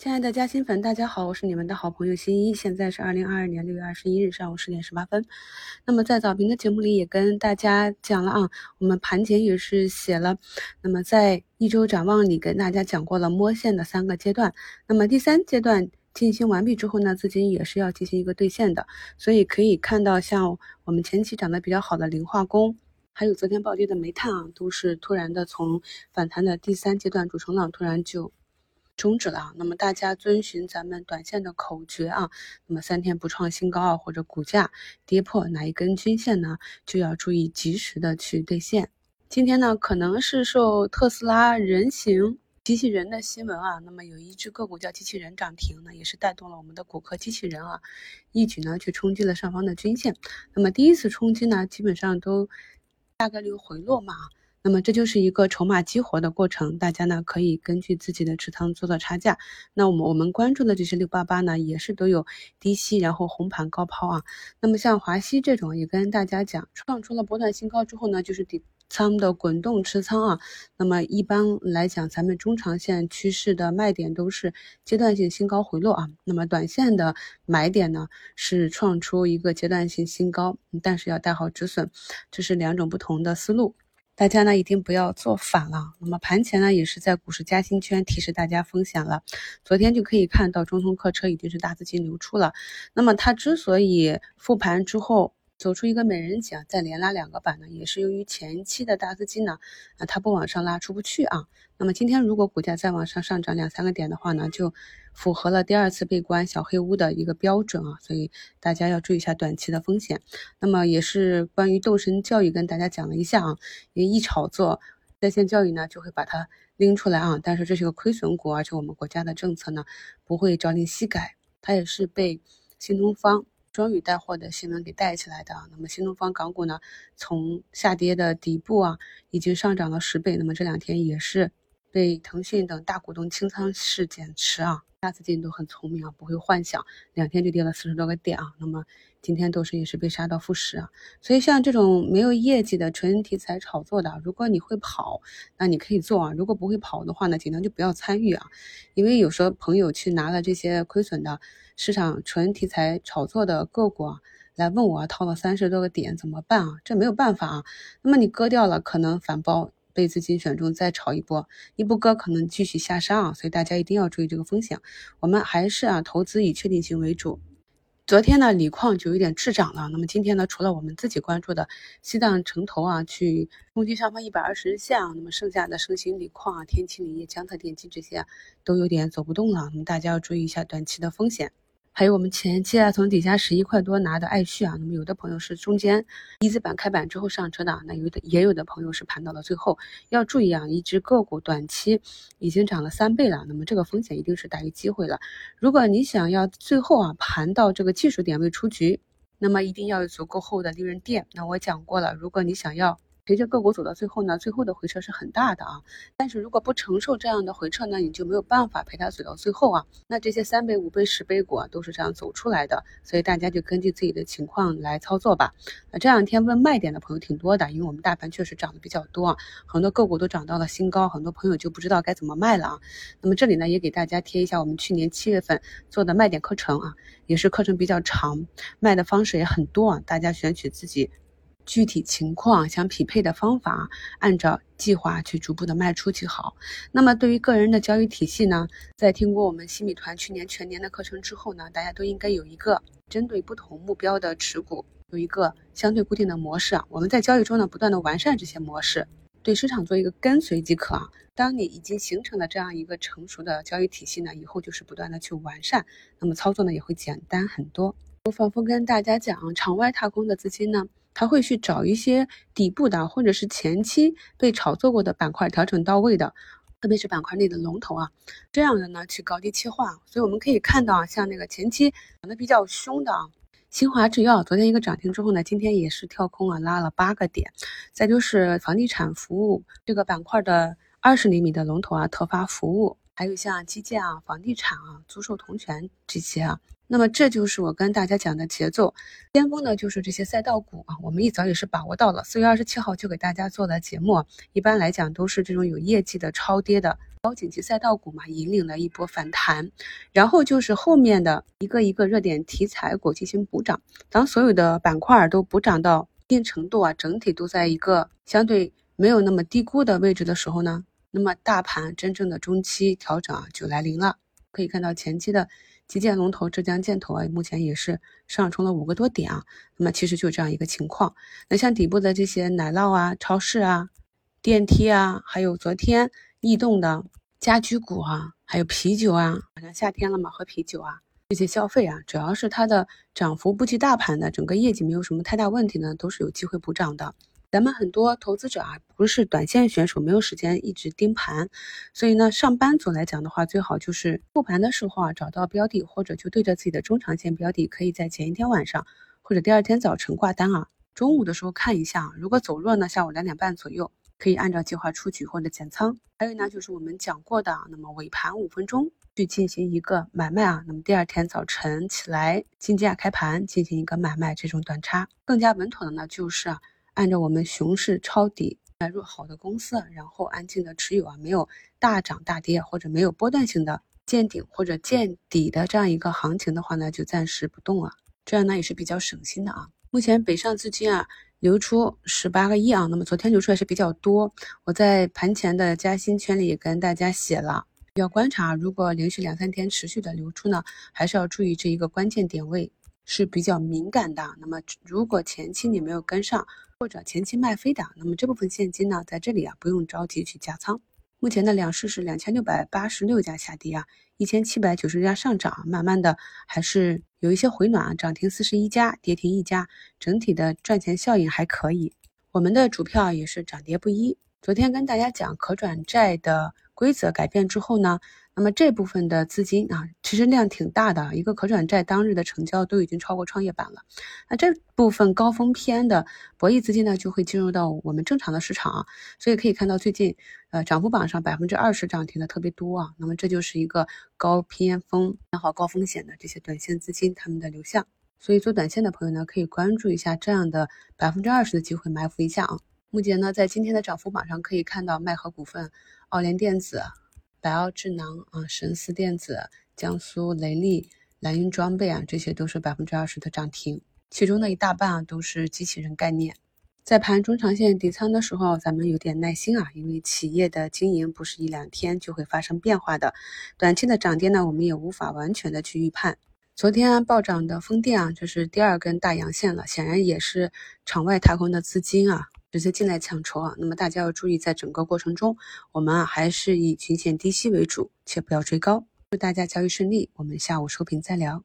亲爱的嘉兴粉，大家好，我是你们的好朋友新一。现在是二零二二年六月二十一日上午十点十八分。那么在早评的节目里也跟大家讲了啊，我们盘前也是写了。那么在一周展望里跟大家讲过了摸线的三个阶段。那么第三阶段进行完毕之后呢，资金也是要进行一个兑现的。所以可以看到，像我们前期涨得比较好的磷化工，还有昨天暴跌的煤炭啊，都是突然的从反弹的第三阶段主升浪突然就。终止了啊，那么大家遵循咱们短线的口诀啊，那么三天不创新高啊，或者股价跌破哪一根均线呢，就要注意及时的去兑现。今天呢，可能是受特斯拉人形机器人的新闻啊，那么有一只个股叫机器人涨停呢，也是带动了我们的骨科机器人啊，一举呢去冲击了上方的均线。那么第一次冲击呢，基本上都大概率回落嘛。那么这就是一个筹码激活的过程，大家呢可以根据自己的持仓做做差价。那我们我们关注的这些六八八呢，也是都有低吸，然后红盘高抛啊。那么像华西这种，也跟大家讲，创出了波段新高之后呢，就是底仓的滚动持仓啊。那么一般来讲，咱们中长线趋势的卖点都是阶段性新高回落啊。那么短线的买点呢，是创出一个阶段性新高，但是要带好止损，这是两种不同的思路。大家呢一定不要做反了。那么盘前呢也是在股市加薪圈提示大家风险了。昨天就可以看到中通客车已经是大资金流出了。那么它之所以复盘之后，走出一个美人颈，再连拉两个板呢，也是由于前期的大资金呢，啊，它不往上拉出不去啊。那么今天如果股价再往上上涨两三个点的话呢，就符合了第二次被关小黑屋的一个标准啊。所以大家要注意一下短期的风险。那么也是关于斗神教育跟大家讲了一下啊，因为一炒作在线教育呢，就会把它拎出来啊。但是这是个亏损股，而且我们国家的政策呢，不会朝令夕改，它也是被新东方。双语带货的新闻给带起来的，那么新东方港股呢，从下跌的底部啊，已经上涨了十倍。那么这两天也是被腾讯等大股东清仓式减持啊，大资金都很聪明啊，不会幻想两天就跌了四十多个点啊。那么今天都是也是被杀到负十啊。所以像这种没有业绩的纯题材炒作的，如果你会跑，那你可以做啊；如果不会跑的话呢，尽量就不要参与啊，因为有时候朋友去拿了这些亏损的。市场纯题材炒作的个股啊，来问我套了三十多个点怎么办啊？这没有办法啊。那么你割掉了，可能反包被资金选中再炒一波；你不割，可能继续下杀啊。所以大家一定要注意这个风险。我们还是啊，投资以确定性为主。昨天呢，锂矿就有点滞涨了。那么今天呢，除了我们自己关注的西藏城投啊，去攻击上方一百二十日线啊，那么剩下的盛兴锂矿啊、天齐锂业、江特电机这些都有点走不动了。那么大家要注意一下短期的风险。还有我们前期啊，从底下十一块多拿的爱旭啊，那么有的朋友是中间一字板开板之后上车的，那有的也有的朋友是盘到了最后，要注意啊，一只个股短期已经涨了三倍了，那么这个风险一定是大于机会了。如果你想要最后啊盘到这个技术点位出局，那么一定要有足够厚的利润垫。那我讲过了，如果你想要。随着个股走到最后呢，最后的回撤是很大的啊。但是如果不承受这样的回撤呢，你就没有办法陪它走到最后啊。那这些三倍、五倍、十倍股啊，都是这样走出来的。所以大家就根据自己的情况来操作吧。那这两天问卖点的朋友挺多的，因为我们大盘确实涨得比较多啊，很多个股都涨到了新高，很多朋友就不知道该怎么卖了啊。那么这里呢，也给大家贴一下我们去年七月份做的卖点课程啊，也是课程比较长，卖的方式也很多啊，大家选取自己。具体情况相匹配的方法，按照计划去逐步的卖出就好。那么对于个人的交易体系呢，在听过我们新米团去年全年的课程之后呢，大家都应该有一个针对不同目标的持股，有一个相对固定的模式啊。我们在交易中呢，不断的完善这些模式，对市场做一个跟随即可啊。当你已经形成了这样一个成熟的交易体系呢，以后就是不断的去完善，那么操作呢也会简单很多。我反复跟大家讲，场外踏空的资金呢。他会去找一些底部的，或者是前期被炒作过的板块调整到位的，特别是板块内的龙头啊，这样的呢去高低切换。所以我们可以看到啊，像那个前期涨得比较凶的啊，新华制药，昨天一个涨停之后呢，今天也是跳空啊，拉了八个点。再就是房地产服务这个板块的二十厘米的龙头啊，特发服务。还有像基建啊、房地产啊、租售同权这些啊。那么这就是我跟大家讲的节奏，巅峰呢就是这些赛道股啊，我们一早也是把握到了。四月二十七号就给大家做的节目，一般来讲都是这种有业绩的超跌的高景气赛道股嘛，引领了一波反弹，然后就是后面的一个一个热点题材股进行补涨。当所有的板块都补涨到一定程度啊，整体都在一个相对没有那么低估的位置的时候呢，那么大盘真正的中期调整啊就来临了。可以看到前期的。基建龙头浙江建投啊，目前也是上冲了五个多点啊。那么其实就这样一个情况。那像底部的这些奶酪啊、超市啊、电梯啊，还有昨天异动的家居股啊，还有啤酒啊，马上夏天了嘛，喝啤酒啊，这些消费啊，只要是它的涨幅不及大盘的，整个业绩没有什么太大问题呢，都是有机会补涨的。咱们很多投资者啊，不是短线选手，没有时间一直盯盘，所以呢，上班族来讲的话，最好就是复盘的时候啊，找到标的，或者就对着自己的中长线标的，可以在前一天晚上或者第二天早晨挂单啊。中午的时候看一下，如果走弱呢，下午两点半左右可以按照计划出局或者减仓。还有呢，就是我们讲过的，那么尾盘五分钟去进行一个买卖啊，那么第二天早晨起来竞价开盘进行一个买卖，这种短差更加稳妥的呢，就是啊。按照我们熊市抄底买入好的公司，然后安静的持有啊，没有大涨大跌或者没有波段性的见顶或者见底的这样一个行情的话呢，就暂时不动啊，这样呢也是比较省心的啊。目前北上资金啊流出十八个亿啊，那么昨天流出也是比较多。我在盘前的加薪圈里也跟大家写了，要观察，如果连续两三天持续的流出呢，还是要注意这一个关键点位是比较敏感的。那么如果前期你没有跟上，或者前期卖飞的，那么这部分现金呢，在这里啊不用着急去加仓。目前的两市是两千六百八十六家下跌啊，一千七百九十家上涨，慢慢的还是有一些回暖啊，涨停四十一家，跌停一家，整体的赚钱效应还可以。我们的主票也是涨跌不一。昨天跟大家讲可转债的规则改变之后呢。那么这部分的资金啊，其实量挺大的，一个可转债当日的成交都已经超过创业板了。那这部分高风偏的博弈资金呢，就会进入到我们正常的市场啊。所以可以看到最近，呃，涨幅榜上百分之二十涨停的特别多啊。那么这就是一个高偏锋、看好高风险的这些短线资金他们的流向。所以做短线的朋友呢，可以关注一下这样的百分之二十的机会埋伏一下啊。目前呢，在今天的涨幅榜上可以看到麦和股份、奥联电子。百奥智能啊，神思电子、江苏雷利、蓝云装备啊，这些都是百分之二十的涨停，其中的一大半啊都是机器人概念。在盘中长线底仓的时候，咱们有点耐心啊，因为企业的经营不是一两天就会发生变化的，短期的涨跌呢，我们也无法完全的去预判。昨天暴涨的风电啊，这是第二根大阳线了，显然也是场外踏空的资金啊。直接进来抢筹啊！那么大家要注意，在整个过程中，我们啊还是以均线低吸为主，且不要追高。祝大家交易顺利，我们下午收评再聊。